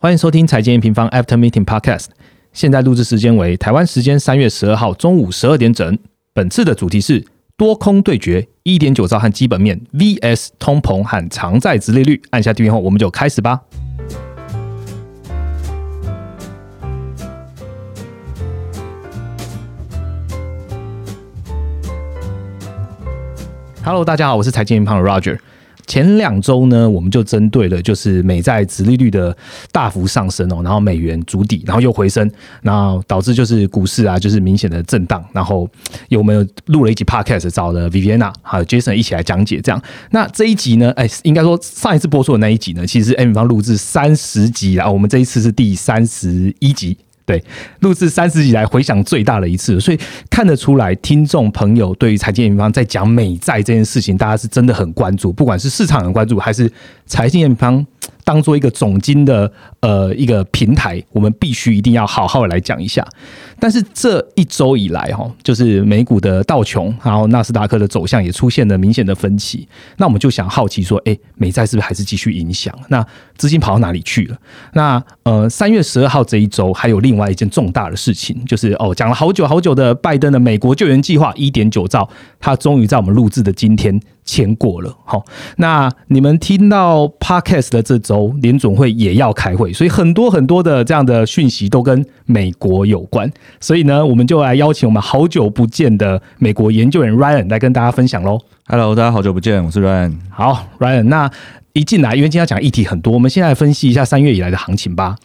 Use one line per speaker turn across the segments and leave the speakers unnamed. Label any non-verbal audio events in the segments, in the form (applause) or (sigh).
欢迎收听财经一平方 After Meeting Podcast。现在录制时间为台湾时间三月十二号中午十二点整。本次的主题是多空对决，一点九兆和基本面 VS 通膨和偿债值利率。按下订阅后，我们就开始吧。Hello，大家好，我是财经一平方的 Roger。前两周呢，我们就针对了就是美债殖利率的大幅上升哦，然后美元筑底，然后又回升，然后导致就是股市啊，就是明显的震荡。然后有没有录了一集 podcast，找了 Viviana 还有 Jason 一起来讲解这样。那这一集呢，哎，应该说上一次播出的那一集呢，其实 M 方录制三十集啊，我们这一次是第三十一集。对，录制三十集来回响最大的一次，所以看得出来，听众朋友对于财经研方在讲美债这件事情，大家是真的很关注，不管是市场很关注，还是财经研方。当做一个总金的呃一个平台，我们必须一定要好好来讲一下。但是这一周以来哈，就是美股的道琼，然后纳斯达克的走向也出现了明显的分歧。那我们就想好奇说，哎，美债是不是还是继续影响？那资金跑到哪里去了？那呃，三月十二号这一周还有另外一件重大的事情，就是哦，讲了好久好久的拜登的美国救援计划一点九兆，他终于在我们录制的今天。签过了，好，那你们听到 podcast 的这周联总会也要开会，所以很多很多的这样的讯息都跟美国有关，所以呢，我们就来邀请我们好久不见的美国研究员 Ryan 来跟大家分享喽。
Hello，大家好久不见，我是 Ryan。
好，Ryan，那一进来，因为今天要讲议题很多，我们先来分析一下三月以来的行情吧。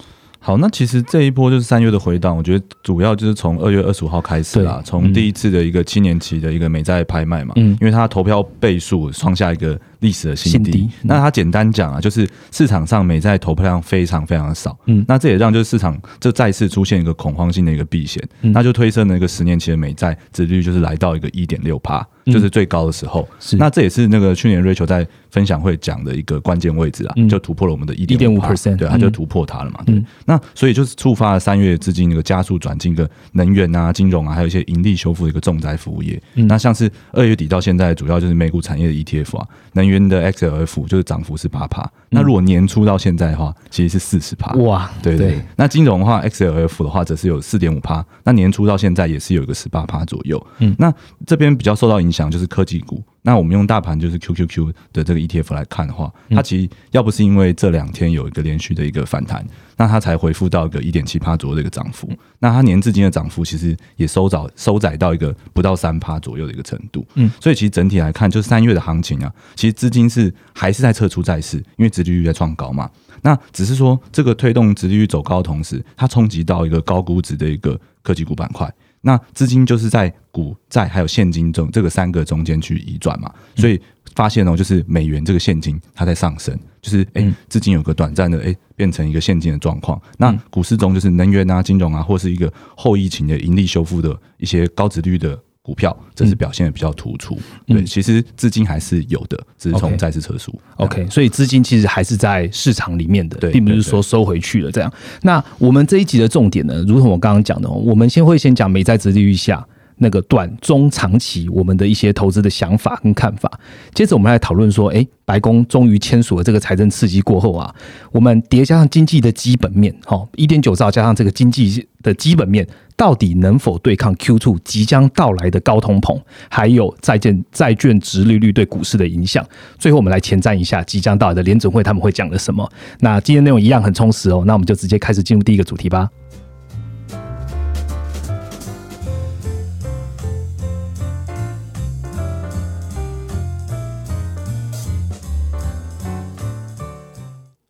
好，那其实这一波就是三月的回档，我觉得主要就是从二月二十五号开始啦，从第一次的一个七年期的一个美债拍卖嘛，嗯，因为它投票倍数创下一个历史的新低。那它简单讲啊，就是市场上美债投票量非常非常的少，嗯，那这也让就是市场就再次出现一个恐慌性的一个避险，那就推升了一个十年期的美债指率就是来到一个一点六帕。就是最高的时候，那这也是那个去年 Rachel 在分享会讲的一个关键位置啊，就突破了我们的一点五 percent，对，他就突破它了嘛。对，那所以就是触发了三月资金那个加速转进个能源啊、金融啊，还有一些盈利修复的一个重灾服务业。那像是二月底到现在，主要就是美股产业的 ETF 啊，能源的 XLF 就是涨幅是八趴。那如果年初到现在的话，其实是四十趴。哇，对对。那金融的话，XLF 的话则是有四点五趴。那年初到现在也是有一个十八趴左右。嗯，那这边比较受到影。响就是科技股，那我们用大盘就是 QQQ 的这个 ETF 来看的话，它其实要不是因为这两天有一个连续的一个反弹，那它才回复到一个一点七趴左右的一个涨幅。那它年至今的涨幅其实也收窄收窄到一个不到三趴左右的一个程度。嗯，所以其实整体来看，就是三月的行情啊，其实资金是还是在撤出债市，因为殖利率在创高嘛。那只是说这个推动殖利率走高的同时，它冲击到一个高估值的一个科技股板块。那资金就是在股债还有现金中这个三个中间去移转嘛，所以发现哦，就是美元这个现金它在上升，就是哎资金有个短暂的哎变成一个现金的状况。那股市中就是能源啊、金融啊，或是一个后疫情的盈利修复的一些高值率的。股票这是表现的比较突出，对，其实资金还是有的，只是从再次撤出。
OK，所以资金其实还是在市场里面的，并不是说收回去了这样。那我们这一集的重点呢，如同我刚刚讲的，我们先会先讲美债殖利率下。那个短中长期我们的一些投资的想法跟看法，接着我们来讨论说，哎，白宫终于签署了这个财政刺激过后啊，我们叠加上经济的基本面，哈，一点九兆加上这个经济的基本面，到底能否对抗 Q two 即将到来的高通膨，还有债券债券值利率对股市的影响？最后我们来前瞻一下即将到来的联准会他们会讲的什么？那今天内容一样很充实哦，那我们就直接开始进入第一个主题吧。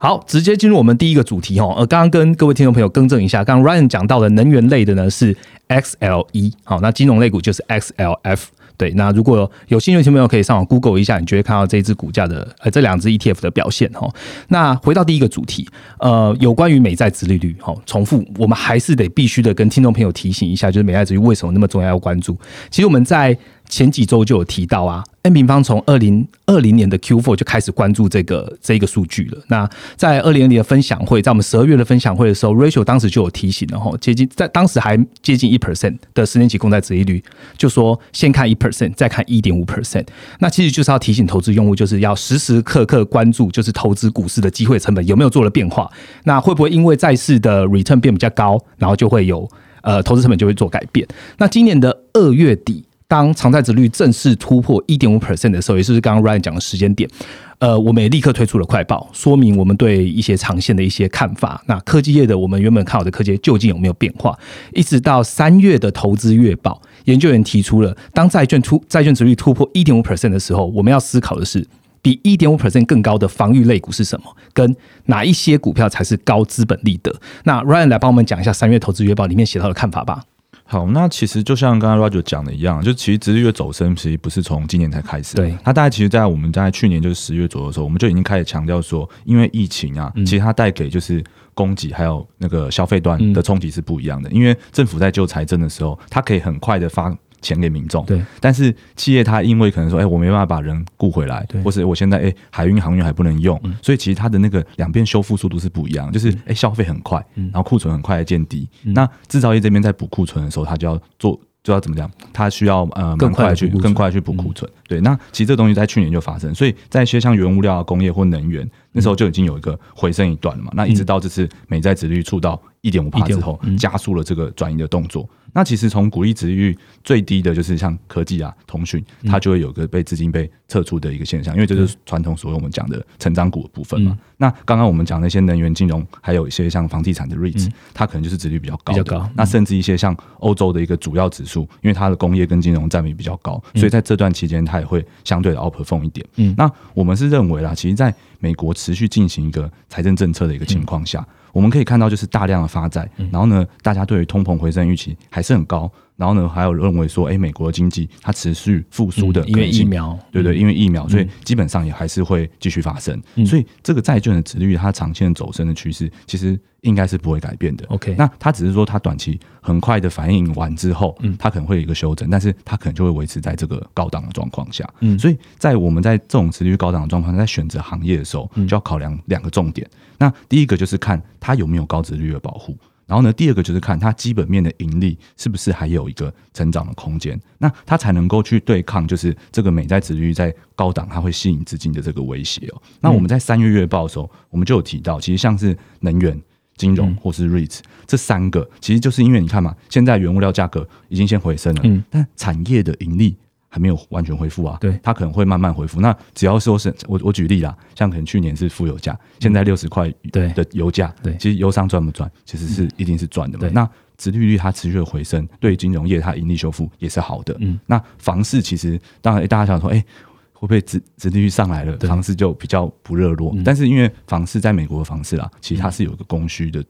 好，直接进入我们第一个主题哦。呃，刚刚跟各位听众朋友更正一下，刚刚 Ryan 讲到的能源类的呢是 XLE，好，那金融类股就是 XLF。对，那如果有兴趣的朋友可以上网 Google 一下，你就会看到这只股价的呃这两只 ETF 的表现哈。那回到第一个主题，呃，有关于美债殖利率哈，重复，我们还是得必须的跟听众朋友提醒一下，就是美债殖率为什么那么重要要关注。其实我们在前几周就有提到啊。N 平方从二零二零年的 Q4 就开始关注这个这一个数据了。那在二零二零的分享会，在我们十二月的分享会的时候，Rachel 当时就有提醒了哈，接近在当时还接近一 percent 的十年期公债殖利率，就说先看一 percent，再看一点五 percent。那其实就是要提醒投资用户，就是要时时刻刻关注，就是投资股市的机会成本有没有做了变化。那会不会因为债市的 return 变比较高，然后就会有呃投资成本就会做改变？那今年的二月底。当常态值率正式突破一点五 percent 的时候，也就是刚刚 Ryan 讲的时间点，呃，我们也立刻推出了快报，说明我们对一些长线的一些看法。那科技业的我们原本看好的科技究竟有没有变化？一直到三月的投资月报，研究员提出了，当债券突债券值率突破一点五 percent 的时候，我们要思考的是，比一点五 percent 更高的防御类股是什么？跟哪一些股票才是高资本利得？那 Ryan 来帮我们讲一下三月投资月报里面写到的看法吧。
好，那其实就像刚刚 Roger 讲的一样，就其实直率的走升，其实不是从今年才开始。
对，
它大概其实，在我们在去年就是十月左右的时候，我们就已经开始强调说，因为疫情啊，其实它带给就是供给还有那个消费端的冲击是不一样的。因为政府在救财政的时候，它可以很快的发。钱给民众，
对，
但是企业它因为可能说，哎，我没办法把人雇回来，或是我现在哎海运航运还不能用，所以其实它的那个两边修复速度是不一样，就是哎消费很快，然后库存很快的见底。那制造业这边在补库存的时候，它就要做就要怎么讲？它需要呃
更快
去更快去补库存。对，那其实这东西在去年就发生，所以在一些像原物料、工业或能源那时候就已经有一个回升一段了嘛。那一直到这次美债殖率触到一点五帕之后，加速了这个转移的动作。那其实从股利值率最低的就是像科技啊、通讯，它就会有个被资金被撤出的一个现象，因为这是传统所谓我们讲的成长股的部分嘛。那刚刚我们讲那些能源、金融，还有一些像房地产的 REITs，它可能就是值率比较高。
比较高。
那甚至一些像欧洲的一个主要指数，因为它的工业跟金融占比比较高，所以在这段期间它也会相对的 outperform 一点。嗯。那我们是认为啦，其实在美国持续进行一个财政政策的一个情况下。我们可以看到，就是大量的发债，然后呢，大家对于通膨回升预期还是很高，然后呢，还有认为说，哎，美国的经济它持续复苏的，
因为疫苗，
对对，因为疫苗，所以基本上也还是会继续发生。所以这个债券的值率，它长线走升的趋势，其实应该是不会改变的。
OK，
那它只是说它短期很快的反应完之后，嗯，它可能会有一个修正，但是它可能就会维持在这个高档的状况下。嗯，所以在我们在这种值率高档的状况，在选择行业的时候，就要考量两个重点。那第一个就是看它有没有高值率的保护，然后呢，第二个就是看它基本面的盈利是不是还有一个成长的空间，那它才能够去对抗就是这个美债值率在高档它会吸引资金的这个威胁哦。那我们在三月月报的时候，我们就有提到，其实像是能源、金融或是 REITs 这三个，其实就是因为你看嘛，现在原物料价格已经先回升了，嗯，但产业的盈利。还没有完全恢复啊，
对，
它可能会慢慢恢复。那只要说是我我举例啦，像可能去年是负油价，现在六十块对的油价，
对，
其实油商赚不赚，其实是一定是赚的嘛。那殖利率它持续的回升，对金融业它盈利修复也是好的。嗯，那房市其实当然大家想说，哎，会不会殖殖利率上来了，房市就比较不热络？但是因为房市在美国的房市啦，其实它是有一个供需的。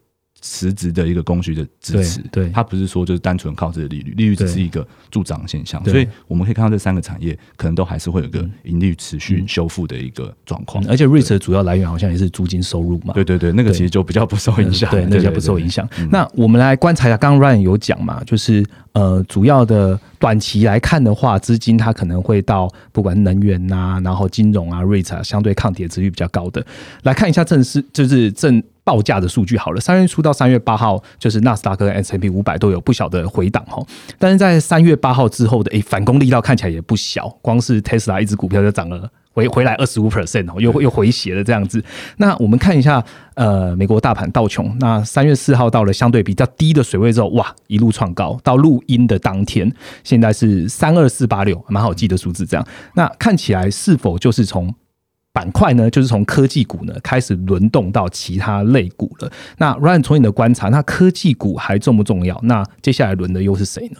实质的一个供需的支持，
对
它不是说就是单纯靠这个利率，利率只是一个助长现象，所以我们可以看到这三个产业可能都还是会有个盈利持续修复的一个状况，
而且 REIT 的主要来源好像也是租金收入嘛，
对对对，那个其实就比较不受影响，
对，那较不受影响。那我们来观察一下，刚刚 Ryan 有讲嘛，就是呃，主要的短期来看的话，资金它可能会到不管能源呐，然后金融啊，REIT 啊，相对抗跌值率比较高的，来看一下正是就是正。报价的数据好了，三月初到三月八号，就是纳斯达克跟 S M P 五百都有不小的回档哈。但是在三月八号之后的，诶反攻力道看起来也不小，光是 Tesla 一只股票就涨了回回来二十五 percent 哦，又又回血了这样子。那我们看一下，呃，美国大盘道琼，那三月四号到了相对比较低的水位之后，哇，一路创高，到录音的当天，现在是三二四八六，蛮好记的数字。这样，那看起来是否就是从？板块呢，就是从科技股呢开始轮动到其他类股了。那 Ryan 从你的观察，那科技股还重不重要？那接下来轮的又是谁呢？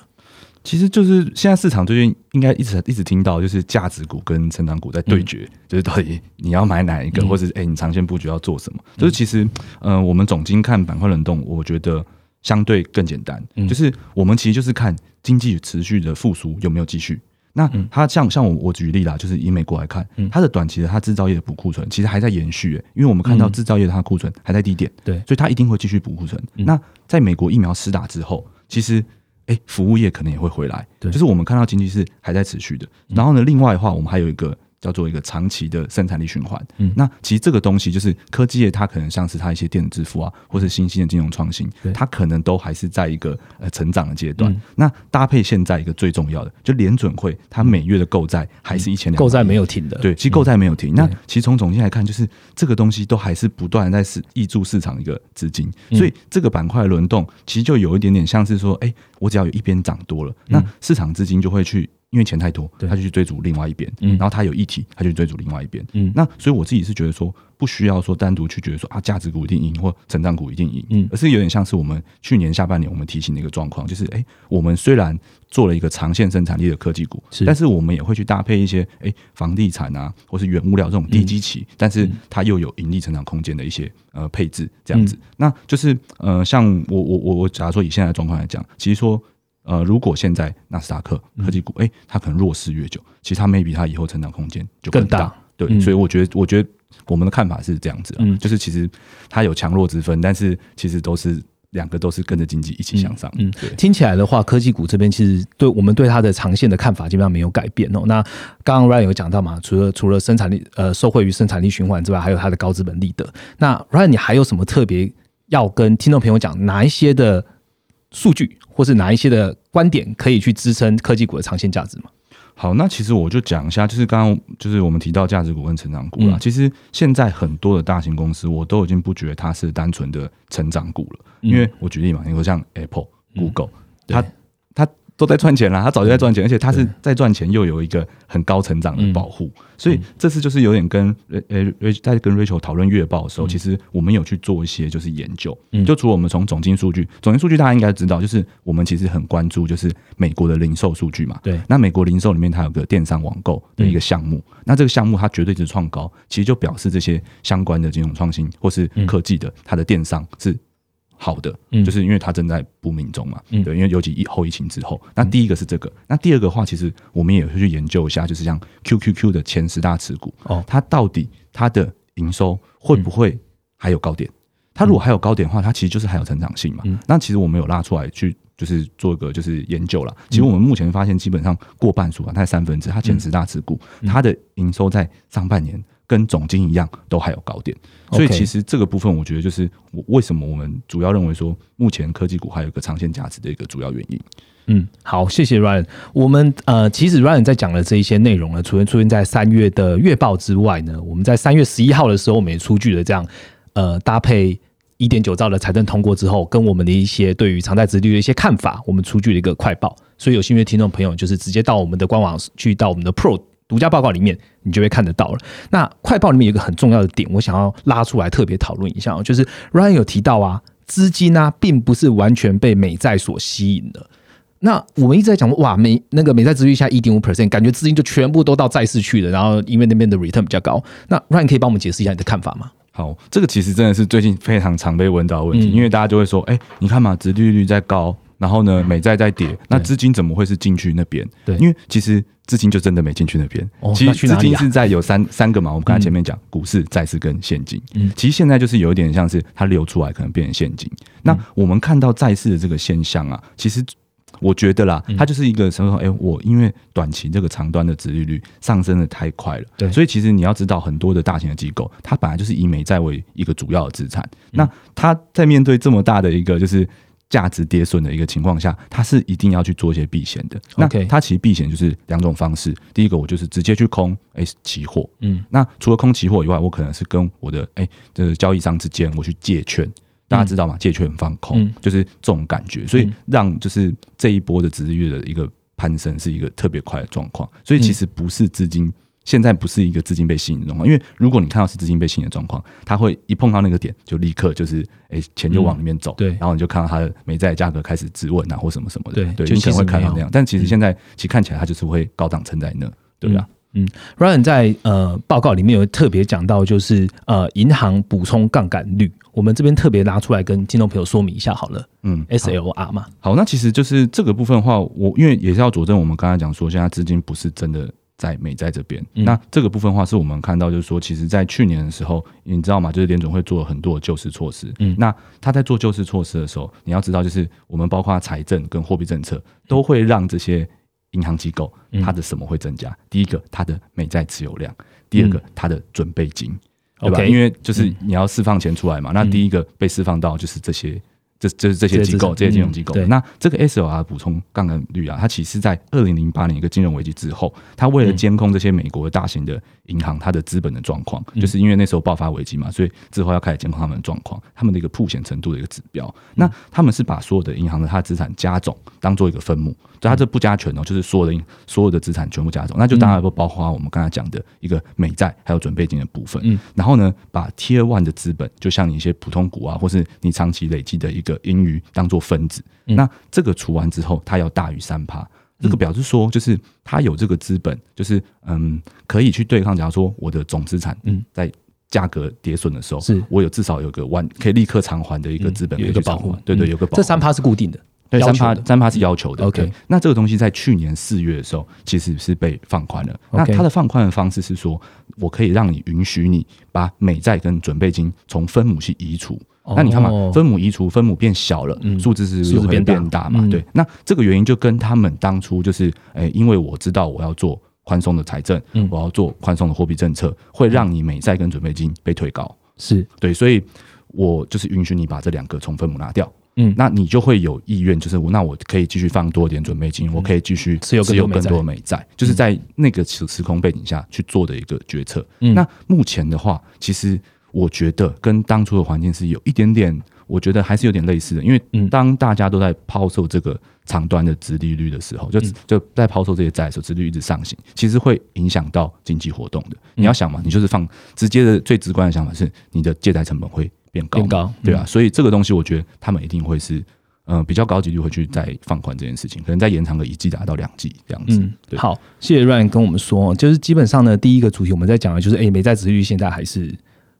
其实就是现在市场最近应该一直一直听到，就是价值股跟成长股在对决，就是到底你要买哪一个，或者哎你长线布局要做什么？就是其实嗯，我们总经看板块轮动，我觉得相对更简单，就是我们其实就是看经济持续的复苏有没有继续。那它像像我我举例啦，就是以美国来看，它的短期的它制造业的补库存其实还在延续，因为我们看到制造业的它库存还在低点，
对，
所以它一定会继续补库存。那在美国疫苗施打之后，其实哎，服务业可能也会回来，
对，
就是我们看到经济是还在持续的。然后呢，另外的话，我们还有一个。叫做一个长期的生产力循环。嗯，那其实这个东西就是科技业，它可能像是它一些电子支付啊，或是新兴的金融创新，它可能都还是在一个呃成长的阶段。那搭配现在一个最重要的，就联准会它每月的购债还是一千两，
购债没有停的。
对，其实购债没有停。那其实从总经来看，就是这个东西都还是不断在是挹注市场一个资金，所以这个板块轮动其实就有一点点像是说，哎，我只要有一边涨多了，那市场资金就会去。因为钱太多，他就去追逐另外一边，然后他有议题，他就追逐另外一边。嗯那所以我自己是觉得说，不需要说单独去觉得说啊，价值股一定赢或成长股一定赢，嗯而是有点像是我们去年下半年我们提醒的一个状况，就是哎，我们虽然做了一个长线生产力的科技股，但是我们也会去搭配一些哎房地产啊，或是原物料这种低基期，但是它又有盈利成长空间的一些呃配置这样子。那就是呃，像我我我我，假如说以现在的状况来讲，其实说。呃，如果现在纳斯达克科技股，哎，它可能弱势越久，其实它 maybe 它以后成长空间就更大。对，所以我觉得，我觉得我们的看法是这样子，嗯，就是其实它有强弱之分，但是其实都是两个都是跟着经济一起向上。嗯，
听起来的话，科技股这边其实对我们对它的长线的看法基本上没有改变哦。那刚刚 Ryan 有讲到嘛，除了除了生产力呃受惠于生产力循环之外，还有它的高资本利得。那 Ryan，你还有什么特别要跟听众朋友讲？哪一些的数据？或是哪一些的观点可以去支撑科技股的长线价值吗？
好，那其实我就讲一下，就是刚刚就是我们提到价值股跟成长股了。其实现在很多的大型公司，我都已经不觉得它是单纯的成长股了。因为我举例嘛，你说像 Apple、Google，它它。都在赚钱啦，他早就在赚钱，而且他是在赚钱，又有一个很高成长的保护，所以这次就是有点跟呃在跟 Rachel 讨论月报的时候，其实我们有去做一些就是研究，就除了我们从总金数据，总金数据大家应该知道，就是我们其实很关注就是美国的零售数据嘛，
对，
那美国零售里面它有个电商网购的一个项目，那这个项目它绝对值创高，其实就表示这些相关的金融创新或是科技的它的电商是。好的，就是因为它正在不明中嘛，对，因为尤其疫后疫情之后，那第一个是这个，那第二个话，其实我们也会去研究一下，就是像 QQQ 的前十大持股，哦，它到底它的营收会不会还有高点？它如果还有高点的话，它其实就是还有成长性嘛。那其实我们有拉出来去，就是做一个就是研究了。其实我们目前发现，基本上过半数啊，它三分之它前十大持股，它的营收在上半年。跟总金一样，都还有高点，所以其实这个部分，我觉得就是我为什么我们主要认为说，目前科技股还有一个长线价值的一个主要原因。
嗯，好，谢谢 Ryan。我们呃，其实 Ryan 在讲的这一些内容呢，除了出现在三月的月报之外呢，我们在三月十一号的时候，我们也出具了这样呃，搭配一点九兆的财政通过之后，跟我们的一些对于偿债值率的一些看法，我们出具了一个快报。所以有兴趣的听众朋友，就是直接到我们的官网去，到我们的 Pro。独家报告里面，你就会看得到了。那快报里面有一个很重要的点，我想要拉出来特别讨论一下，就是 Ryan 有提到啊，资金啊，并不是完全被美债所吸引的。那我们一直在讲说，哇，美那个美债殖率下一点五 percent，感觉资金就全部都到债市去了。然后因为那边的 return 比较高，那 Ryan 可以帮我们解释一下你的看法吗？
好，这个其实真的是最近非常常被问到的问题，因为大家就会说，哎，你看嘛，殖利率在高。然后呢，美债在跌，那资金怎么会是进去那边？
对，
因为其实资金就真的没进去那边。其实资金是在有三三个嘛，我们刚才前面讲股市、债市跟现金。嗯，其实现在就是有一点像是它流出来，可能变成现金。那我们看到债市的这个现象啊，其实我觉得啦，它就是一个什么？哎，我因为短期这个长端的值利率上升的太快了，
对，
所以其实你要知道，很多的大型的机构，它本来就是以美债为一个主要的资产。那它在面对这么大的一个就是。价值跌损的一个情况下，它是一定要去做一些避险的。那它其实避险就是两种方式。第一个，我就是直接去空哎期货，嗯，那除了空期货以外，我可能是跟我的哎这交易商之间我去借券，大家知道吗？借券放空就是这种感觉，所以让就是这一波的值日月的一个攀升是一个特别快的状况。所以其实不是资金。现在不是一个资金被吸引的状况，因为如果你看到是资金被吸引的状况，它会一碰到那个点就立刻就是哎钱就往里面走，
对，
然后你就看到它的美债价格开始质问啊或什么什么的，
对，
对，你可能会看到那样，但其实现在其实看起来它就是会高档撑在那，对吧？
嗯，Ryan 在呃报告里面有特别讲到，就是呃银行补充杠杆率，我们这边特别拿出来跟听众朋友说明一下好了，嗯，SLR 嘛，
好，那其实就是这个部分的话，我因为也是要佐证我们刚才讲说，现在资金不是真的。在美债这边。那这个部分话是我们看到，就是说，其实，在去年的时候，你知道吗？就是联总会做了很多的救市措施。嗯，那他在做救市措施的时候，你要知道，就是我们包括财政跟货币政策，都会让这些银行机构它的什么会增加？第一个，它的美债持有量；第二个，它的准备金，对吧？因为就是你要释放钱出来嘛。那第一个被释放到就是这些。这这是这些机构，这些金融机构。那这个 SLR 补充杠杆率啊，它其实在二零零八年一个金融危机之后，它为了监控这些美国大型的银行它的资本的状况，就是因为那时候爆发危机嘛，所以之后要开始监控他们的状况，他们的一个铺险程度的一个指标。那他们是把所有的银行的它的资产加总当做一个分母，就它这不加权哦，就是所有的所有的资产全部加总，那就当然不包括我们刚才讲的一个美债还有准备金的部分。嗯，然后呢，把 Tier One 的资本，就像你一些普通股啊，或是你长期累积的一个盈余当做分子，那这个除完之后，它要大于三趴，这个表示说，就是它有这个资本，就是嗯，可以去对抗。假如说我的总资产嗯。在价格跌损的时候，是。我有至少有个完可以立刻偿还的一个资本，
有一个保护，
对对，有个保
这三趴是固定的，
对三趴三趴是要求的。
OK，
那这个东西在去年四月的时候其实是被放宽了。那它的放宽的方式是说，我可以让你允许你把美债跟准备金从分母去移除。那你看嘛，分母移除，分母变小了，数字是数字变变大嘛？对，那这个原因就跟他们当初就是，诶，因为我知道我要做宽松的财政，我要做宽松的货币政策，会让你美债跟准备金被推高，
是。
对，所以我就是允许你把这两个从分母拿掉，嗯，那你就会有意愿，就是我那我可以继续放多一点准备金，我可以继续
持有
更多美债，就是在那个时时空背景下去做的一个决策。那目前的话，其实。我觉得跟当初的环境是有一点点，我觉得还是有点类似的。因为当大家都在抛售这个长端的殖利率的时候，就就在抛售这些债的时候，殖利率一直上行，其实会影响到经济活动的。你要想嘛，你就是放直接的最直观的想法是，你的借贷成本会变高，
变高，
对啊。所以这个东西，我觉得他们一定会是，嗯，比较高级率会去再放宽这件事情，可能再延长个一季达到两季这样子。
好，谢谢 Ryan 跟我们说，就是基本上呢，第一个主题我们在讲的就是，哎，美债殖率现在还是。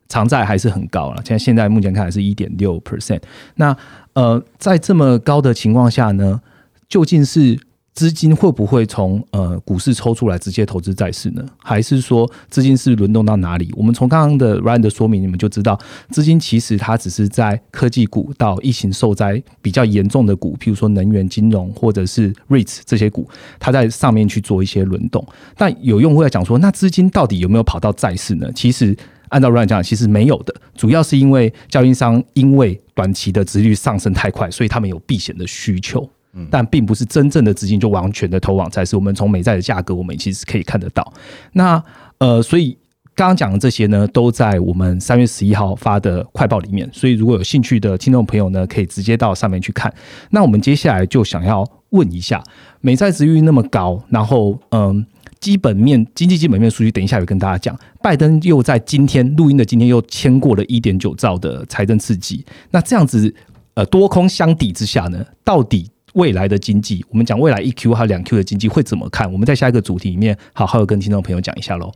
偿债还是很高了，现在现在目前看来是一点六 percent。那呃，在这么高的情况下呢，究竟是资金会不会从呃股市抽出来直接投资债市呢？还是说资金是轮动到哪里？我们从刚刚的 Ryan 的说明，你们就知道，资金其实它只是在科技股到疫情受灾比较严重的股，譬如说能源、金融或者是 REITs 这些股，它在上面去做一些轮动。但有用户在讲说，那资金到底有没有跑到债市呢？其实。按照 Ryan 讲，其实没有的，主要是因为交易商因为短期的值率上升太快，所以他们有避险的需求，但并不是真正的资金就完全的投往债市。我们从美债的价格，我们其实可以看得到。那呃，所以刚刚讲的这些呢，都在我们三月十一号发的快报里面。所以如果有兴趣的听众朋友呢，可以直接到上面去看。那我们接下来就想要问一下，美债值率那么高，然后嗯。基本面经济基本面数据，等一下有跟大家讲。拜登又在今天录音的今天又签过了一点九兆的财政刺激。那这样子，呃，多空相抵之下呢，到底未来的经济，我们讲未来一 Q 还有两 Q 的经济会怎么看？我们在下一个主题里面好好的跟听众朋友讲一下喽。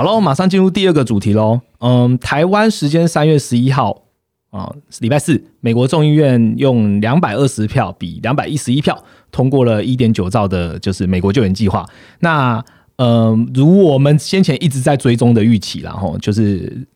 好了，马上进入第二个主题喽。嗯，台湾时间三月十一号啊，礼拜四，美国众议院用两百二十票比两百一十一票通过了一点九兆的，就是美国救援计划。那嗯，如我们先前一直在追踪的预期，然后就是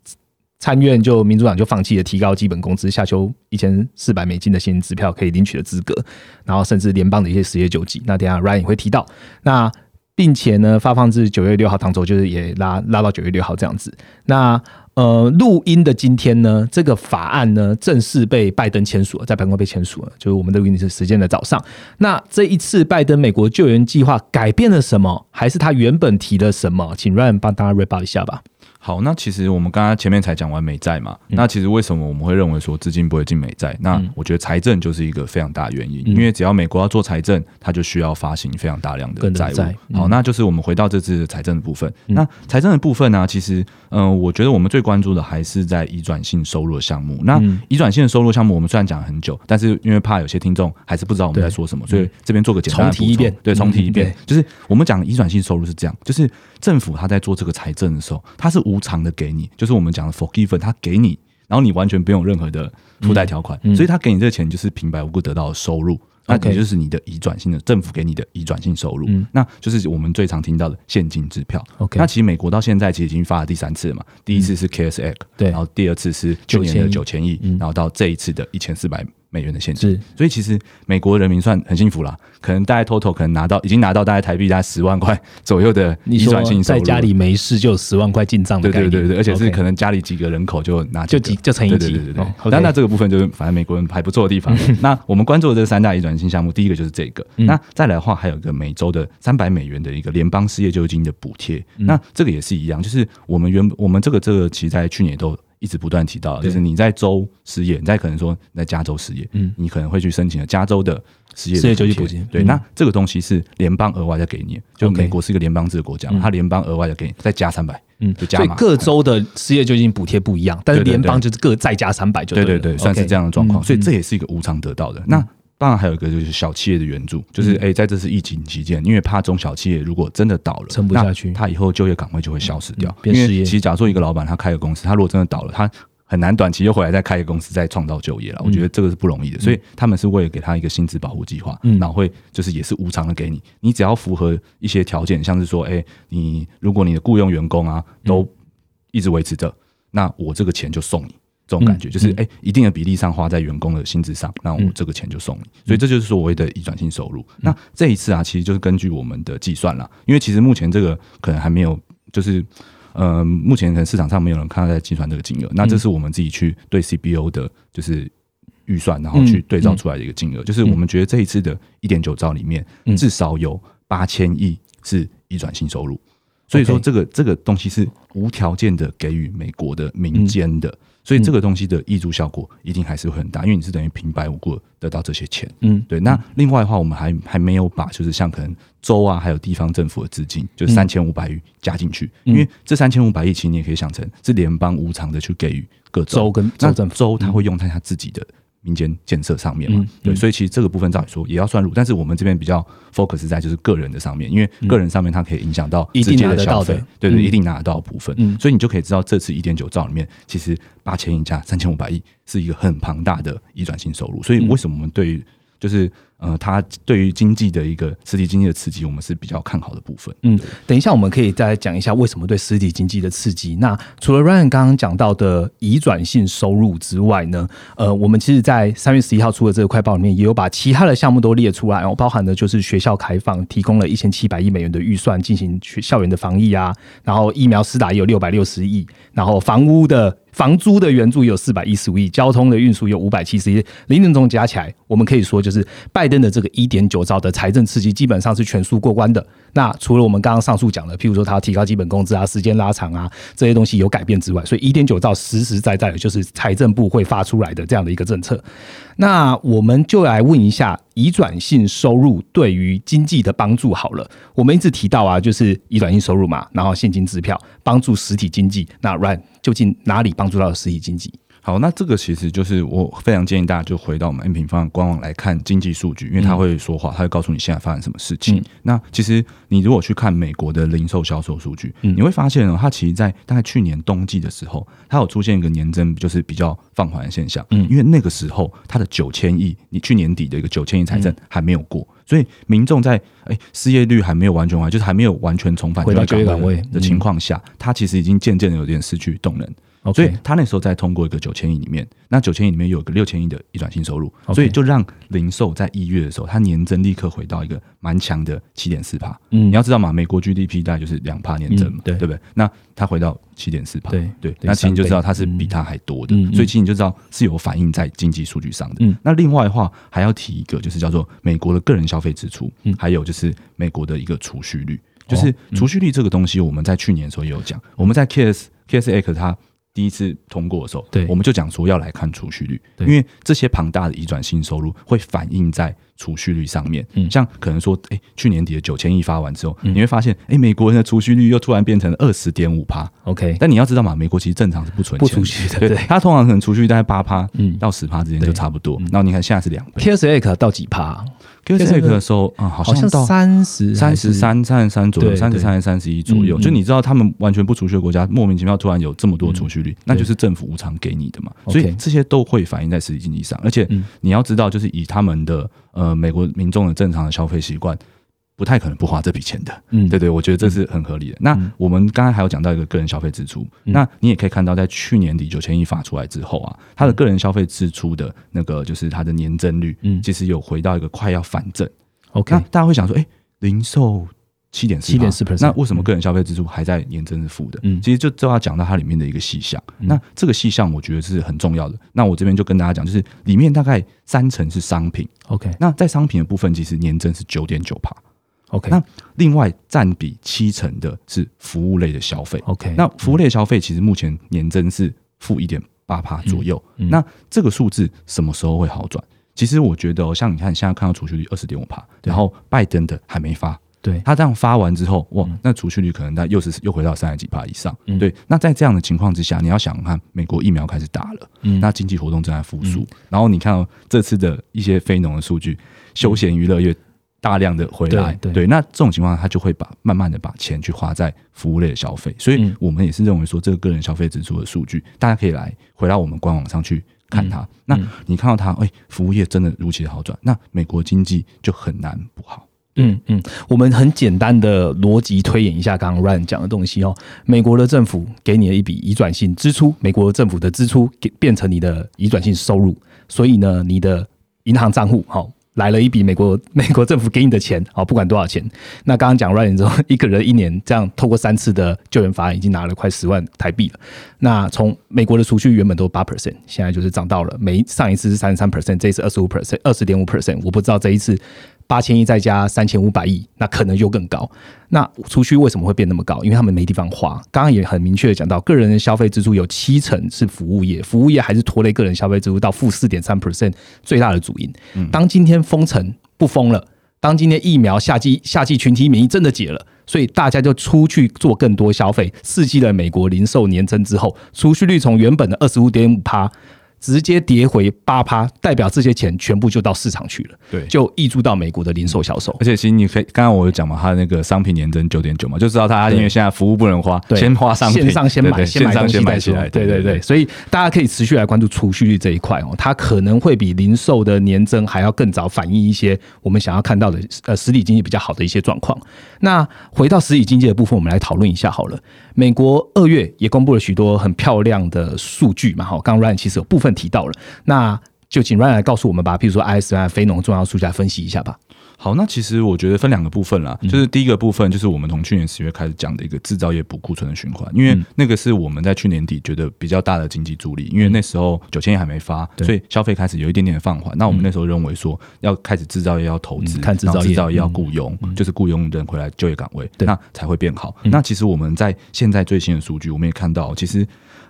参院就民主党就放弃了提高基本工资、下修一千四百美金的薪资支票可以领取的资格，然后甚至联邦的一些失业救济。那等下 Ryan 也会提到那。并且呢，发放至九月六号，当中就是也拉拉到九月六号这样子。那呃，录音的今天呢，这个法案呢正式被拜登签署了，在白宫被签署了，就是我们的录音是时间的早上。那这一次拜登美国救援计划改变了什么，还是他原本提了什么？请 Ryan 帮大家 report 一下吧。
好，那其实我们刚刚前面才讲完美债嘛，那其实为什么我们会认为说资金不会进美债？那我觉得财政就是一个非常大的原因，因为只要美国要做财政，它就需要发行非常大量的债务。好，那就是我们回到这次财政的部分。那财政的部分呢，其实嗯，我觉得我们最关注的还是在移转性收入的项目。那移转性的收入项目，我们虽然讲了很久，但是因为怕有些听众还是不知道我们在说什么，所以这边做个简单的
重提一遍。
对，重提一遍，就是我们讲移转性收入是这样，就是政府他在做这个财政的时候，他是无无偿的给你，就是我们讲的 forgiven，他给你，然后你完全不用任何的附带条款，所以他给你这个钱就是平白无故得到的收入。那也就是你的移转性的政府给你的移转性收入，那就是我们最常听到的现金支票。
OK，
那其实美国到现在其实已经发了第三次了嘛，第一次是 K S X，
对，
然后第二次是去年的九千亿，然后到这一次的一千四百。美元的现金，所以其实美国人民算很幸福啦，可能大概 total 可能拿到已经拿到大概台币大概十万块左右的移转性收
入，在家里没事就十万块进账的
对对对对，而且是可能家里几个人口就拿
就几就乘以几，
对对对对。但那这个部分就是反正美国人还不错的地方。那我们关注的这三大移转性项目，第一个就是这个，那再来的话还有一个每周的三百美元的一个联邦失业救济金的补贴，那这个也是一样，就是我们原我们这个这个其实在去年都。一直不断提到，就是你在州失业，你在可能说在加州失业，嗯，你可能会去申请了加州的失业
失业救济补贴，
对，那这个东西是联邦额外再给你，就美国是一个联邦制的国家，它联邦额外再给你再加三百，嗯，就加
所以各州的失业救济补贴不一样，但是联邦就是各再加三百，就
对对对，算是这样的状况，所以这也是一个无偿得到的。那当然还有一个就是小企业的援助，就是哎，在这次疫情期间，因为怕中小企业如果真的倒了，
撑不下去，
他以后就业岗位就会消失掉。因为其实假如说一个老板他开个公司，他如果真的倒了，他很难短期又回来再开一个公司再创造就业了，我觉得这个是不容易的，所以他们是为了给他一个薪资保护计划，然后会就是也是无偿的给你，你只要符合一些条件，像是说，哎，你如果你的雇佣员工啊都一直维持着，那我这个钱就送你，这种感觉就是哎一定的比例上花在员工的薪资上，那我这个钱就送你，所以这就是所谓的移转性收入。那这一次啊，其实就是根据我们的计算啦，因为其实目前这个可能还没有就是。呃，目前可能市场上没有人看到在计算这个金额，那这是我们自己去对 CBO 的，就是预算，然后去对照出来的一个金额，就是我们觉得这一次的一点九兆里面，至少有八千亿是移转性收入，所以说这个这个东西是无条件的给予美国的民间的。所以这个东西的溢注效果一定还是会很大，因为你是等于平白无故得到这些钱。嗯，对。那另外的话，我们还还没有把就是像可能州啊，还有地方政府的资金，就三千五百亿加进去，因为这三千五百亿其实你也可以想成是联邦无偿的去给予各州
跟
那
州，
他会用他他自己的。民间建设上面嘛，对，所以其实这个部分照理说也要算入，但是我们这边比较 focus 在就是个人的上面，因为个人上面它可以影响到直接的消费，对对，一定拿得到部分，所以你就可以知道这次一点九兆里面，其实八千亿加三千五百亿是一个很庞大的移转性收入，所以为什么我们对于就是。呃，它对于经济的一个实体经济的刺激，我们是比较看好的部分。
嗯，等一下我们可以再讲一下为什么对实体经济的刺激。那除了 Ryan 刚刚讲到的移转性收入之外呢，呃，我们其实，在三月十一号出的这个快报里面，也有把其他的项目都列出来，然后包含的就是学校开放，提供了一千七百亿美元的预算进行学校园的防疫啊，然后疫苗施打也有六百六十亿，然后房屋的。房租的援助有四百一十五亿，交通的运输有五百七十亿，零零总加起来，我们可以说就是拜登的这个一点九兆的财政刺激基本上是全数过关的。那除了我们刚刚上述讲的，譬如说他提高基本工资啊、时间拉长啊这些东西有改变之外，所以一点九兆实实在在的就是财政部会发出来的这样的一个政策。那我们就来问一下移转性收入对于经济的帮助好了。我们一直提到啊，就是移转性收入嘛，然后现金支票帮助实体经济。那 Ryan。究竟哪里帮助到了实体经济？
好，那这个其实就是我非常建议大家就回到我们 N 平方官网来看经济数据，因为它会说话，它会告诉你现在发生什么事情。那其实你如果去看美国的零售销售数据，你会发现呢，它其实，在大概去年冬季的时候，它有出现一个年增，就是比较放缓的现象。嗯，因为那个时候它的九千亿，你去年底的一个九千亿财政还没有过，所以民众在哎失业率还没有完全完，就是还没有完全重返
回到就业岗位
的情况下，它其实已经渐渐的有点失去动能。所以他那时候在通过一个九千亿里面，那九千亿里面有个六千亿的一转性收入，所以就让零售在一月的时候，它年增立刻回到一个蛮强的七点四帕。嗯，你要知道嘛，美国 GDP 大概就是两帕年增嘛，对对不对？那它回到七点四帕，
对
对，那其实你就知道它是比它还多的，所以其实你就知道是有反映在经济数据上的。嗯，那另外的话还要提一个，就是叫做美国的个人消费支出，嗯，还有就是美国的一个储蓄率，就是储蓄率这个东西，我们在去年的时候也有讲，我们在 KS KSX 它。第一次通过的时候，
对，
我们就讲说要来看储蓄率，因为这些庞大的移转性收入会反映在储蓄率上面。嗯，像可能说，哎，去年底的九千亿发完之后，你会发现，哎，美国人的储蓄率又突然变成二十点五趴。
OK，
但你要知道嘛，美国其实正常是不存
不储蓄的，
对，它通常可能储蓄大概八趴，嗯，到十趴之间就差不多。然后你看现在是两倍。
K s a 到几趴？
Give or take 的时候，啊，好像到
三十
三十三、三十三左右，三十三、三十一左右。就你知道，他们完全不储蓄的国家，莫名其妙突然有这么多储蓄率，那就是政府无偿给你的嘛。所以这些都会反映在实体经济上。而且你要知道，就是以他们的呃美国民众的正常的消费习惯。不太可能不花这笔钱的，嗯，对对，我觉得这是很合理的。那我们刚刚还有讲到一个个人消费支出，那你也可以看到，在去年底九千亿发出来之后啊，它的个人消费支出的那个就是它的年增率，嗯，其实有回到一个快要反正。
OK，
那大家会想说，哎，零售七点
七点四 percent，
那为什么个人消费支出还在年增是负的？嗯，其实就就要讲到它里面的一个细项。那这个细项我觉得是很重要的。那我这边就跟大家讲，就是里面大概三成是商品。
OK，
那在商品的部分，其实年增是九点九帕。
OK，
那另外占比七成的是服务类的消费。
OK，
那服务类消费其实目前年增是负一点八帕左右。那这个数字什么时候会好转？其实我觉得，像你看现在看到储蓄率二十点五帕，然后拜登的还没发，
对
他这样发完之后，哇，那储蓄率可能它又是又回到三十几帕以上。对，那在这样的情况之下，你要想看美国疫苗开始打了，那经济活动正在复苏，然后你看到这次的一些非农的数据，休闲娱乐业。大量的回来，对，那这种情况他就会把慢慢的把钱去花在服务类的消费，所以我们也是认为说，这个个人消费支出的数据，大家可以来回到我们官网上去看它。那你看到它，哎，服务业真的如期的好转，那美国经济就很难不好。
嗯嗯，我们很简单的逻辑推演一下刚刚 Ryan 讲的东西哦，美国的政府给你了一笔移转性支出，美国政府的支出给变成你的移转性收入，所以呢，你的银行账户好。来了一笔美国 (laughs) 美国政府给你的钱，好，不管多少钱。那刚刚讲 Ryan 之后，一个人一年这样透过三次的救援法案，已经拿了快十万台币了。那从美国的储蓄原本都八 percent，现在就是涨到了每上一次是三十三 percent，这一次二十五 percent，二十点五 percent。我不知道这一次。八千亿再加三千五百亿，那可能就更高。那储蓄为什么会变那么高？因为他们没地方花。刚刚也很明确的讲到，个人的消费支出有七成是服务业，服务业还是拖累个人消费支出到负四点三 percent 最大的主因。当今天封城不封了，当今天疫苗夏季夏季群体免疫真的解了，所以大家就出去做更多消费，刺激了美国零售年增之后，储蓄率从原本的二十五点五趴。直接跌回八趴，代表这些钱全部就到市场去了，
对，
就溢注到美国的零售销售。
而且其实你可以，刚刚我有讲嘛，他那个商品年增九点九嘛，就知道它因为现在服务不能花，先花商品，
线上先买，
先买
东西
再起来，
对对对。所以大家可以持续来关注储蓄率这一块哦，它可能会比零售的年增还要更早反映一些我们想要看到的呃实体经济比较好的一些状况。那回到实体经济的部分，我们来讨论一下好了。美国二月也公布了许多很漂亮的数据嘛，哈，刚刚 Ryan 其实有部分提到了，那就请 Ryan 来告诉我们吧，譬如说 ISM 非农重要数据来分析一下吧。
好，那其实我觉得分两个部分啦，就是第一个部分就是我们从去年十月开始讲的一个制造业补库存的循环，因为那个是我们在去年底觉得比较大的经济助力，因为那时候九千亿还没发，所以消费开始有一点点放缓。那我们那时候认为说要开始制造业要投资，
看制造
业要雇佣，就是雇佣人回来就业岗位，那才会变好。那其实我们在现在最新的数据，我们也看到，其实。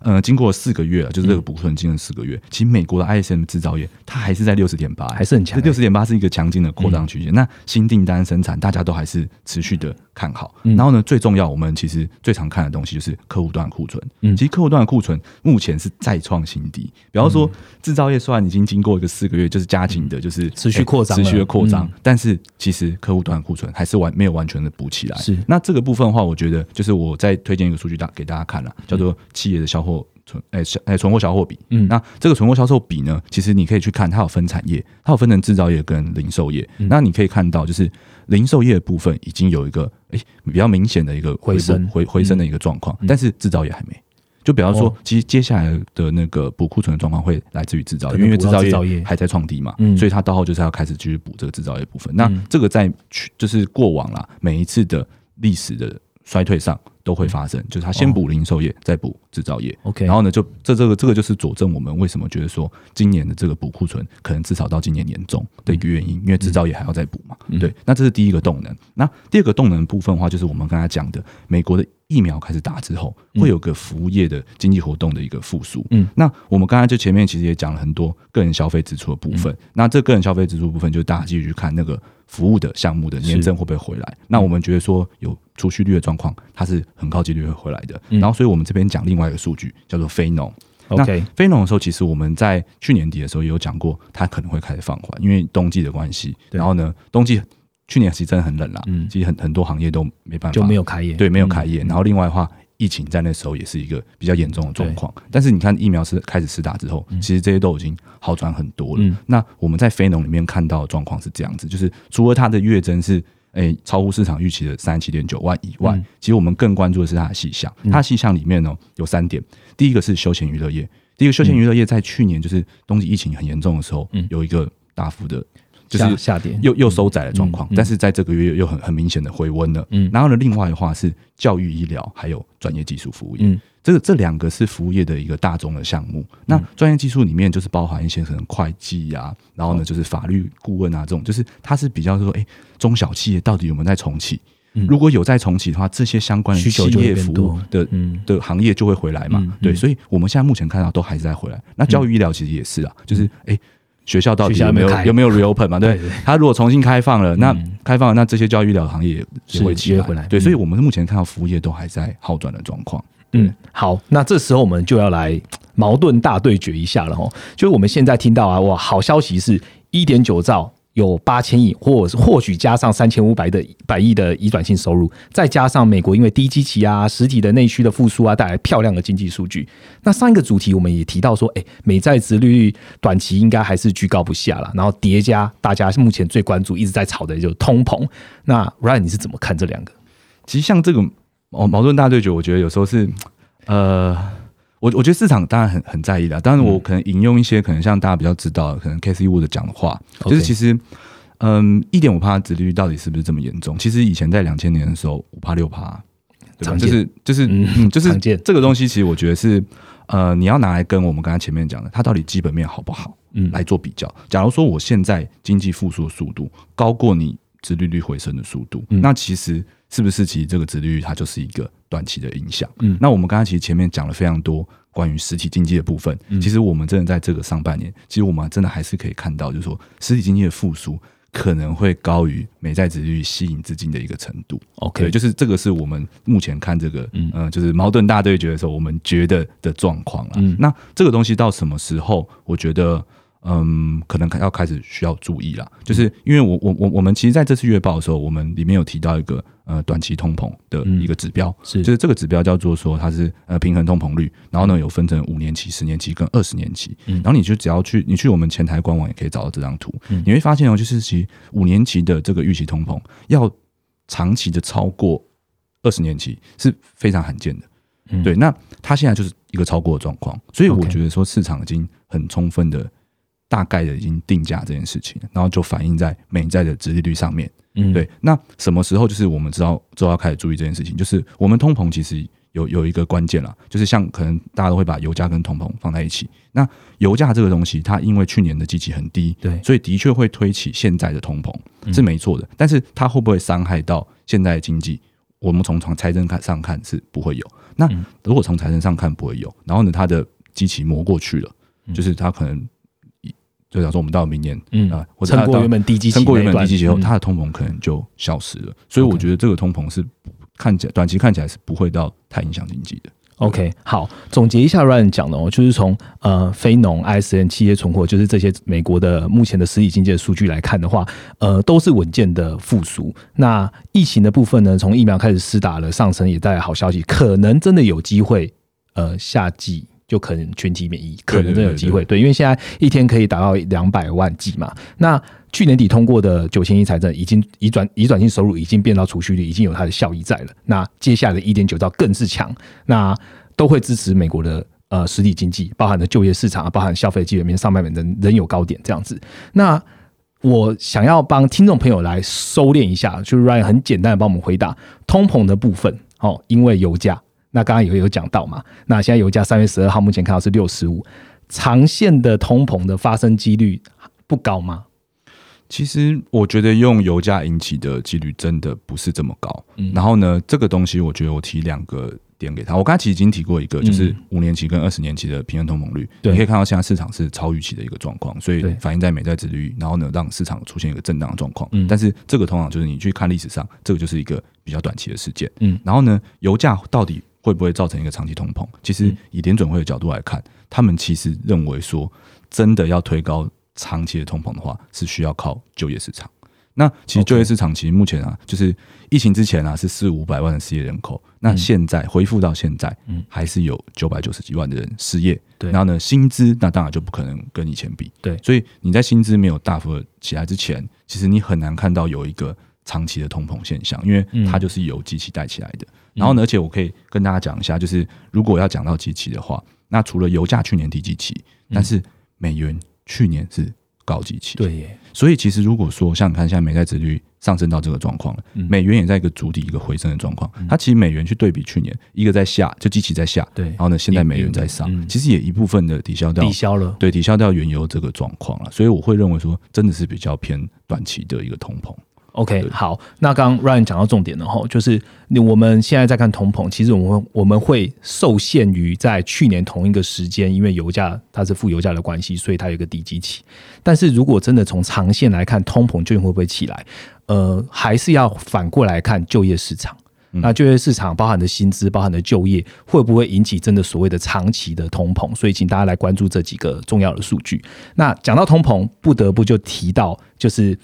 呃，经过四个月了，就是这个补存经了四个月。其实美国的 ISM 制造业它还是在六十点八，
还是很强。
六十点八是一个强劲的扩张区间。那新订单生产，大家都还是持续的看好。然后呢，最重要，我们其实最常看的东西就是客户端库存。嗯，其实客户端的库存目前是再创新低。比方说，制造业虽然已经经过一个四个月，就是加紧的，就是
持续扩张，
持续的扩张，但是其实客户端库存还是完没有完全的补起来。
是。
那这个部分的话，我觉得就是我再推荐一个数据大给大家看了，叫做企业的销货。存诶，小诶，存货销货比，嗯，那这个存货销售比呢，其实你可以去看，它有分产业，它有分成制造业跟零售业。那你可以看到，就是零售业的部分已经有一个诶比较明显的一个
回升
回回升的一个状况，但是制造业还没。就比方说，其实接下来的那个补库存的状况会来自于制造业，因为制造业还在创低嘛，所以它到后就是要开始继续补这个制造业部分。那这个在去就是过往啦，每一次的历史的衰退上。都会发生，就是他先补零售业，再补制造业。
OK，
然后呢，就这这个这个就是佐证我们为什么觉得说今年的这个补库存可能至少到今年年中的一个原因，因为制造业还要再补嘛。对，那这是第一个动能。那第二个动能部分的话，就是我们刚才讲的，美国的疫苗开始打之后，会有个服务业的经济活动的一个复苏。嗯，那我们刚才就前面其实也讲了很多个人消费支出的部分。那这个人消费支出部分，就大家继续去看那个。服务的项目的年增会不会回来？那我们觉得说有储蓄率的状况，它是很高几率会回来的。然后，所以我们这边讲另外一个数据叫做非农。
OK，
非农的时候，其实我们在去年底的时候也有讲过，它可能会开始放缓，因为冬季的关系。然后呢，冬季去年其实真的很冷啦，嗯，其实很很多行业都没办法
就没有开业，
对，没有开业。然后另外的话。疫情在那时候也是一个比较严重的状况，但是你看疫苗是开始施打之后，其实这些都已经好转很多了。那我们在非农里面看到的状况是这样子，就是除了它的月增是诶超乎市场预期的三十七点九万以外，其实我们更关注的是它的细项。它细项里面呢有三点，第一个是休闲娱乐业，第一个休闲娱乐业在去年就是冬季疫情很严重的时候，有一个大幅的。就是
下跌，
又又收窄的状况，但是在这个月又很很明显的回温了。嗯，然后呢，另外的话是教育、医疗还有专业技术服务业，这个这两个是服务业的一个大众的项目。那专业技术里面就是包含一些可能会计啊，然后呢就是法律顾问啊这种，就是它是比较说，哎，中小企业到底有没有在重启？如果有在重启的话，这些相关的企业服务的的行业就会回来嘛？对，所以我们现在目前看到都还是在回来。那教育医疗其实也是啊，就是哎。学校到底有没有有没有 reopen 嘛？对，(laughs) 它如果重新开放了，那开放了，那这些教育医疗行业也会起来。对，所以我们目前看到服务业都还在好转的状况。
嗯，好，那这时候我们就要来矛盾大对决一下了哦。就是我们现在听到啊，哇，好消息是一点九兆。有八千亿，或或许加上三千五百的百亿的移转性收入，再加上美国因为低基期啊、实体的内需的复苏啊，带来漂亮的经济数据。那上一个主题我们也提到说，哎，美债值利率短期应该还是居高不下了。然后叠加大家目前最关注、一直在炒的就是通膨。那 Ryan 你是怎么看这两个？
其实像这个哦矛盾大对决，我觉得有时候是呃。我我觉得市场当然很很在意的，当然我可能引用一些可能像大家比较知道，可能 Casey Wood 讲的话，就是其实，嗯，一点五帕的利率到底是不是这么严重？其实以前在两千年的时候，五帕六帕，就是就是嗯，就是这个东西，其实我觉得是呃，你要拿来跟我们刚才前面讲的，它到底基本面好不好，嗯，来做比较。假如说我现在经济复苏的速度高过你殖利率回升的速度，那其实。是不是其实这个殖利率它就是一个短期的影响？嗯，那我们刚才其实前面讲了非常多关于实体经济的部分。其实我们真的在这个上半年，其实我们真的还是可以看到，就是说实体经济的复苏可能会高于美债殖利率吸引资金的一个程度。
OK，
就是这个是我们目前看这个，嗯，就是矛盾大对决的时候，我们觉得的状况了。嗯，那这个东西到什么时候？我觉得。嗯，可能要开始需要注意了，就是因为我我我我们其实在这次月报的时候，我们里面有提到一个呃短期通膨的一个指标，
是。
就是这个指标叫做说它是呃平衡通膨率，然后呢有分成五年期、十年期跟二十年期，然后你就只要去你去我们前台官网也可以找到这张图，你会发现哦，就是其实五年期的这个预期通膨要长期的超过二十年期是非常罕见的，对，那它现在就是一个超过的状况，所以我觉得说市场已经很充分的。大概的已经定价这件事情，然后就反映在美债的殖利率上面。嗯，对。那什么时候就是我们知道就要开始注意这件事情？就是我们通膨其实有有一个关键了，就是像可能大家都会把油价跟通膨放在一起。那油价这个东西，它因为去年的基期很低，
对，
所以的确会推起现在的通膨是没错的。但是它会不会伤害到现在的经济？我们从从财政看上看是不会有。那如果从财政上看不会有，然后呢，它的基期磨过去了，就是它可能。就假说我们到明年，嗯啊，
撑过原本低基期，
撑过原本低基期后，它的通膨可能就消失了。所以我觉得这个通膨是看起来短期看起来是不会到太影响经济的。
OK，好，总结一下 Ryan 讲的哦，就是从呃非农 ISM 企业存货，就是这些美国的目前的实体经济的数据来看的话，呃，都是稳健的复苏。那疫情的部分呢，从疫苗开始施打了上升，也带来好消息，可能真的有机会呃夏季。就可能群体免疫，可能真有机会。对，因为现在一天可以达到两百万剂嘛。那去年底通过的九千亿财政，已经移转移转性收入已经变到储蓄率，已经有它的效益在了。那接下来的一点九兆更是强，那都会支持美国的呃实体经济，包含的就业市场啊，包含消费基本面上半年仍仍有高点这样子。那我想要帮听众朋友来收敛一下，就是 Ryan 很简单的帮我们回答通膨的部分哦，因为油价。那刚刚也有讲到嘛？那现在油价三月十二号目前看到是六十五，长线的通膨的发生几率不高吗？
其实我觉得用油价引起的几率真的不是这么高。嗯然后呢，这个东西我觉得我提两个点给他。我刚才其实已经提过一个，就是五年期跟二十年期的平衡通膨率，你可以看到现在市场是超预期的一个状况，所以反映在美债殖率，然后呢让市场出现一个震荡的状况。嗯但是这个通常就是你去看历史上，这个就是一个比较短期的事件。嗯，然后呢，油价到底。会不会造成一个长期通膨？其实以联准会的角度来看，他们其实认为说，真的要推高长期的通膨的话，是需要靠就业市场。那其实就业市场其实目前啊，就是疫情之前啊是四五百万的失业人口，那现在恢复到现在，嗯，还是有九百九十几万的人失业。
对，
然后呢，薪资那当然就不可能跟以前比。
对，
所以你在薪资没有大幅的起来之前，其实你很难看到有一个长期的通膨现象，因为它就是由机器带起来的。然后呢，而且我可以跟大家讲一下，就是如果要讲到机器的话，那除了油价去年低基期，但是美元去年是。高基期，
对耶。
所以其实如果说像你看现在美债值率上升到这个状况了，美元也在一个筑底一个回升的状况。它其实美元去对比去年，一个在下，就基期在下，
对。
然后呢，现在美元在上，其实也一部分的抵消掉，
抵消了，
对，抵消掉原油这个状况了。所以我会认为说，真的是比较偏短期的一个通膨。
OK，好，那刚刚 Ryan 讲到重点了哈，就是我们现在在看通膨，其实我们我们会受限于在去年同一个时间，因为油价它是负油价的关系，所以它有一个低基期。但是如果真的从长线来看，通膨究竟会不会起来？呃，还是要反过来看就业市场。那就业市场包含的薪资、包含的就业，会不会引起真的所谓的长期的通膨？所以，请大家来关注这几个重要的数据。那讲到通膨，不得不就提到就是。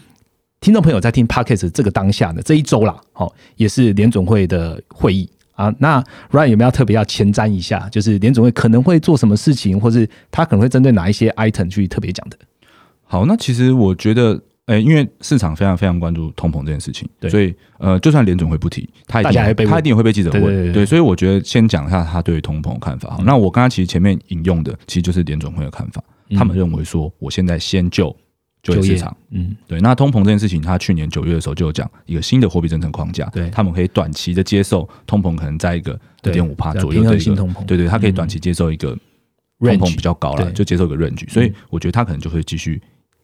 听众朋友在听 podcast 这个当下的这一周啦，好，也是联总会的会议啊。那 Ryan 有没有特别要前瞻一下？就是联总会可能会做什么事情，或是他可能会针对哪一些 item 去特别讲的？
好，那其实我觉得，诶，因为市场非常非常关注通膨这件事情，对，所以呃，就算联总会不提，他一定他一定会被记者问，对，所以我觉得先讲一下他对于通膨的看法。好，那我刚刚其实前面引用的，其实就是联总会的看法，他们认为说，我现在先就。就业。市场，嗯，对，那通膨这件事情，他去年九月的时候就有讲一个新的货币政策框架，
对。
他们可以短期的接受通膨可能在一个二点五帕左右的一个
通膨，
对对，他可以短期接受一个通膨比较高了，就接受一个 range，所以我觉得他可能就会继续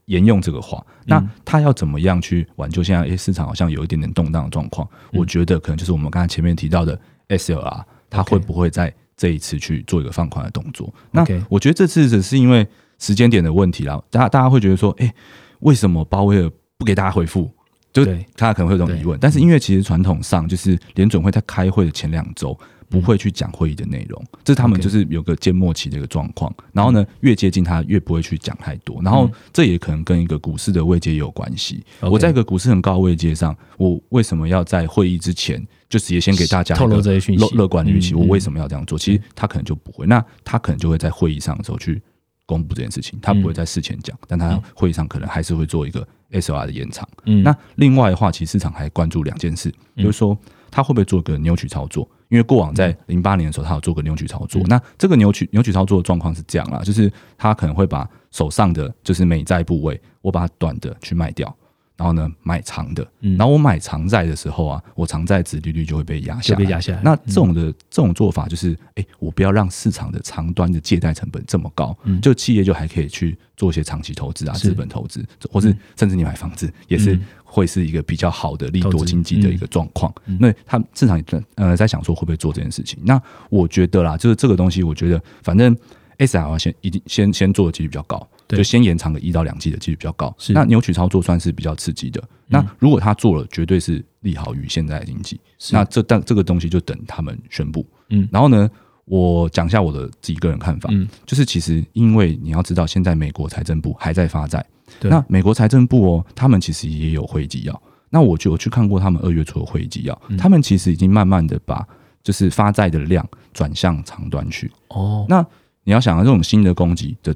沿用这个话。那他要怎么样去挽救现在诶市场好像有一点点动荡的状况？我觉得可能就是我们刚才前面提到的 SLR，他会不会在这一次去做一个放宽的动作？那我觉得这次只是因为。时间点的问题啦，大家大家会觉得说，哎，为什么鲍威尔不给大家回复？就大家可能会有这种疑问。但是因为其实传统上就是联准会在开会的前两周不会去讲会议的内容，这是他们就是有个缄默期的一个状况。然后呢，越接近他越不会去讲太多。然后这也可能跟一个股市的位阶有关系。我在一个股市很高的位阶上，我为什么要在会议之前就直接先给大家
透露这些讯息？
乐观的预期，我为什么要这样做？其实他可能就不会。那他可能就会在会议上的时候去。公布这件事情，他不会在事前讲，但他会议上可能还是会做一个 S R 的延长。嗯，那另外的话，其实市场还关注两件事，就是说他会不会做个扭曲操作？因为过往在零八年的时候，他有做个扭曲操作。那这个扭曲扭曲操作的状况是这样啦，就是他可能会把手上的就是美债部位，我把短的去卖掉。然后呢，买长的，然后我买长债的时候啊，我长债值利率就会被压下，
被压下来。
那这种的这种做法就是，哎，我不要让市场的长端的借贷成本这么高，就企业就还可以去做一些长期投资啊，资本投资，或是甚至你买房子也是会是一个比较好的利多经济的一个状况。那他市场呃在想说会不会做这件事情？那我觉得啦，就是这个东西，我觉得反正 S R 先一定先先做的几率比较高。就先延长个一到两季的几率比较高，那扭曲操作算是比较刺激的。那如果他做了，绝对是利好于现在的经济。那这但这个东西就等他们宣布。嗯，然后呢，我讲一下我的自己个人看法。嗯，就是其实因为你要知道，现在美国财政部还在发债。那美国财政部哦，他们其实也有会议纪要。那我就去看过他们二月初的会议纪要，他们其实已经慢慢的把就是发债的量转向长端去。哦，那你要想啊，这种新的供给的。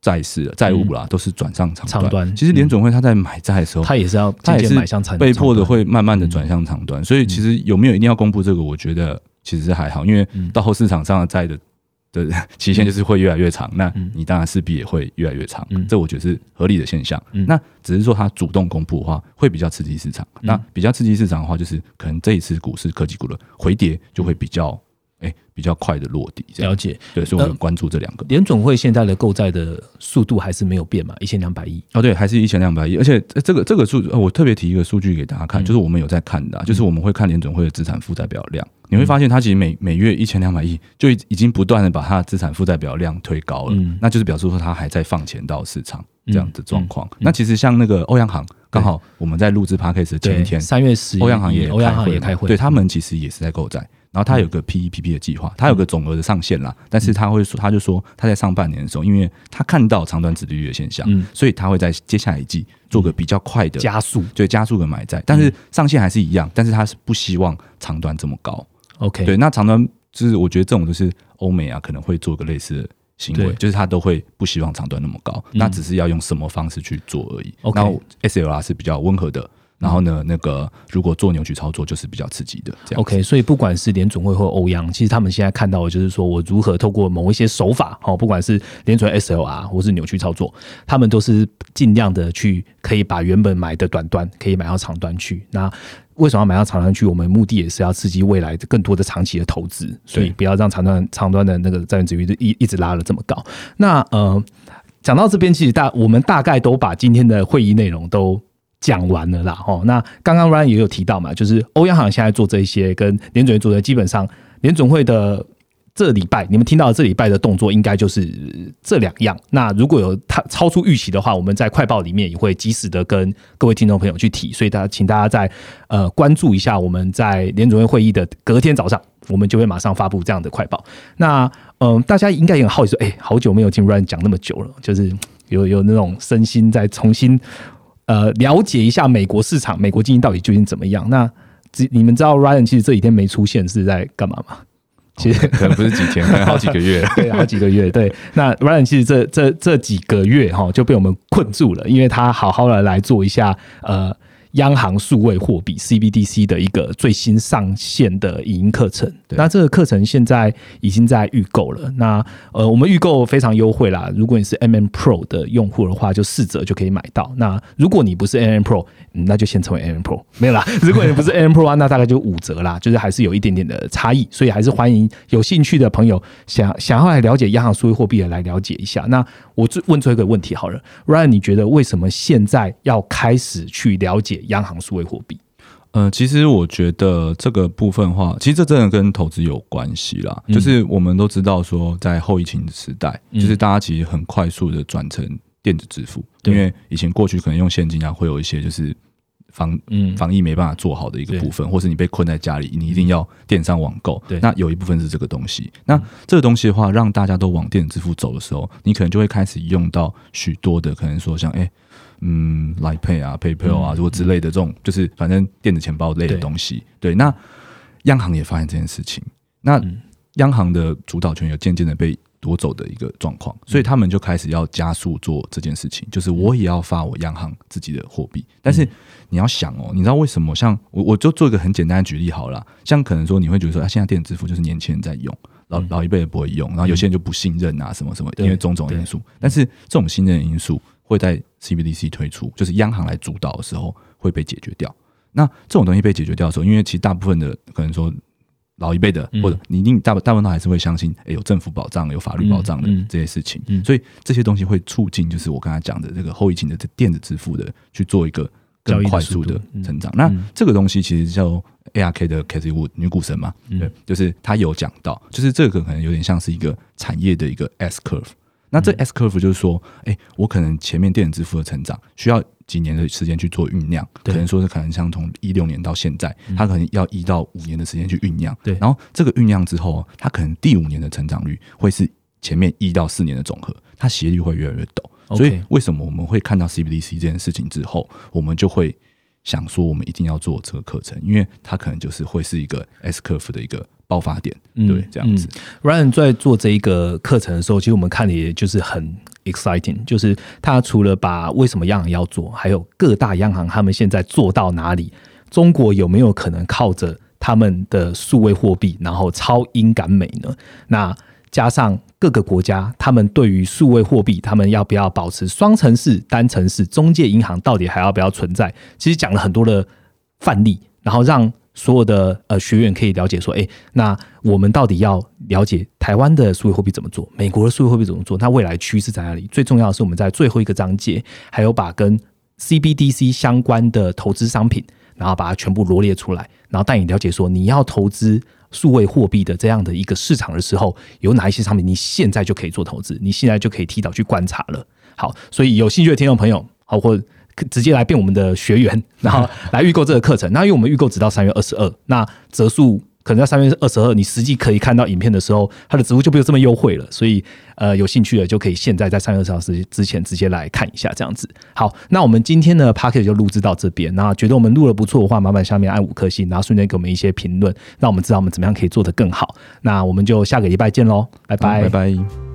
债市、债务啦，都是转向长端。其实联准会他在买债的时候，
他也是要，
他也是被迫的会慢慢的转向长端。所以其实有没有一定要公布这个，我觉得其实是还好，因为到后市场上的债的的期限就是会越来越长，那你当然势必也会越来越长。这我觉得是合理的现象。那只是说他主动公布的话，会比较刺激市场。那比较刺激市场的话，就是可能这一次股市科技股的回跌就会比较。哎，比较快的落地，
了解。
对，所以我们关注这两个。
联总会现在的购债的速度还是没有变嘛？一千两百亿。
哦，对，还是一千两百亿。而且这个这个数，我特别提一个数据给大家看，就是我们有在看的，就是我们会看联总会的资产负债表量，你会发现它其实每每月一千两百亿，就已经不断的把它的资产负债表量推高了。嗯，那就是表示说它还在放钱到市场这样的状况。那其实像那个欧阳行。刚好我们在录制 podcast 前一天，
三月十，
欧阳行也
欧阳行也开会，
对他们其实也是在购债。然后他有个 PEPP 的计划，他有个总额的上限啦，但是他会说，他就说他在上半年的时候，因为他看到长短子利率的现象，所以他会在接下来一季做个比较快的
加速，
对加速的买债，但是上限还是一样，但是他是不希望长短这么高。
OK，
对，那长短就是我觉得这种就是欧美啊可能会做个类似的行为，就是他都会不希望长短那么高，那只是要用什么方式去做而已。后 SLR 是比较温和的。然后呢，那个如果做扭曲操作，就是比较刺激的。
OK，所以不管是联准会或欧央，其实他们现在看到的就是说我如何透过某一些手法，哦，不管是联准 SLR 或是扭曲操作，他们都是尽量的去可以把原本买的短端可以买到长端去。那为什么要买到长端去？我们目的也是要刺激未来更多的长期的投资，所以不要让长端长端的那个债券值率一一直拉了这么高。那呃，讲到这边，其实大我们大概都把今天的会议内容都。讲完了啦，哦，那刚刚 Ryan 也有提到嘛，就是欧央行现在做这些，跟联准会做的，基本上联准会的这礼拜，你们听到这礼拜的动作，应该就是这两样。那如果有它超出预期的话，我们在快报里面也会及时的跟各位听众朋友去提，所以大家请大家在呃关注一下，我们在联准会会议的隔天早上，我们就会马上发布这样的快报。那嗯，大家应该也很好奇说，哎，好久没有听 Ryan 讲那么久了，就是有有那种身心在重新。呃，了解一下美国市场，美国经济到底究竟怎么样？那你们知道 Ryan 其实这几天没出现是在干嘛吗？
其实可能不是几天，(laughs) 可能好几个月。
对，好几个月。对，那 Ryan 其实这这这几个月哈就被我们困住了，因为他好好的来做一下呃。央行数位货币 CBDC 的一个最新上线的影音课程，那这个课程现在已经在预购了。那呃，我们预购非常优惠啦。如果你是 MM Pro 的用户的话，就四折就可以买到。那如果你不是 MM Pro，那就先成为 MM Pro 没有啦。如果你不是 MM (laughs) Pro 啊，那大概就五折啦，就是还是有一点点的差异。所以还是欢迎有兴趣的朋友想想要来了解央行数位货币的来了解一下。那我最问出一个问题好了，Ryan，你觉得为什么现在要开始去了解？央行数位货币，
呃，其实我觉得这个部分的话，其实这真的跟投资有关系啦。就是我们都知道说，在后疫情时代，就是大家其实很快速的转成电子支付，因为以前过去可能用现金啊，会有一些就是防嗯防疫没办法做好的一个部分，或是你被困在家里，你一定要电商网购。对，那有一部分是这个东西。那这个东西的话，让大家都往电子支付走的时候，你可能就会开始用到许多的，可能说像哎。嗯，Line Pay 啊，PayPal 啊，如果之类的这种，就是反正电子钱包类的东西。对，那央行也发现这件事情，那央行的主导权有渐渐的被夺走的一个状况，所以他们就开始要加速做这件事情，就是我也要发我央行自己的货币。但是你要想哦，你知道为什么？像我我就做一个很简单的举例好了，像可能说你会觉得说，啊，现在电子支付就是年轻人在用，老老一辈也不会用，然后有些人就不信任啊，什么什么，因为种种因素。但是这种信任因素。会在 CBDC 推出，就是央行来主导的时候会被解决掉。那这种东西被解决掉的时候，因为其实大部分的可能说老一辈的，或者你一定大大部分都还是会相信，哎，有政府保障、有法律保障的这些事情。所以这些东西会促进，就是我刚才讲的这个后疫情的这电子支付的去做一个更快速的成长。那这个东西其实叫 ARK 的 Casey Wood 女股神嘛，对，就是他有讲到，就是这个可能有点像是一个产业的一个 S curve。那这 S curve 就是说，哎，我可能前面电子支付的成长需要几年的时间去做酝酿，可能说是可能像从一六年到现在，它可能要一到五年的时间去酝酿。对，然后这个酝酿之后，它可能第五年的成长率会是前面一到四年的总和，它斜率会越来越陡。所以为什么我们会看到 CBDC 这件事情之后，我们就会想说，我们一定要做这个课程，因为它可能就是会是一个 S curve 的一个。爆发点，对，这样子。
Ryan 在做这一个课程的时候，其实我们看的也就是很 exciting，就是他除了把为什么央行要做，还有各大央行他们现在做到哪里，中国有没有可能靠着他们的数位货币，然后超英赶美呢？那加上各个国家，他们对于数位货币，他们要不要保持双城市、单城市、中介银行到底还要不要存在？其实讲了很多的范例，然后让。所有的呃学员可以了解说，哎，那我们到底要了解台湾的数位货币怎么做，美国的数位货币怎么做？那未来趋势在哪里？最重要的是，我们在最后一个章节还有把跟 CBDC 相关的投资商品，然后把它全部罗列出来，然后带你了解说，你要投资数位货币的这样的一个市场的时候，有哪一些商品你现在就可以做投资，你现在就可以提早去观察了。好，所以有兴趣的听众朋友，好或。直接来变我们的学员，然后 (laughs) 来预购这个课程。那因为我们预购只到三月二十二，那折数可能在三月二十二，你实际可以看到影片的时候，它的直播就没有这么优惠了。所以，呃，有兴趣的就可以现在在三月二十号之之前直接来看一下，这样子。好，那我们今天的 p a c k e t 就录制到这边。那觉得我们录的不错的话，麻烦下面按五颗星，然后顺便给我们一些评论，让我们知道我们怎么样可以做得更好。那我们就下个礼拜见喽，拜拜，
拜拜。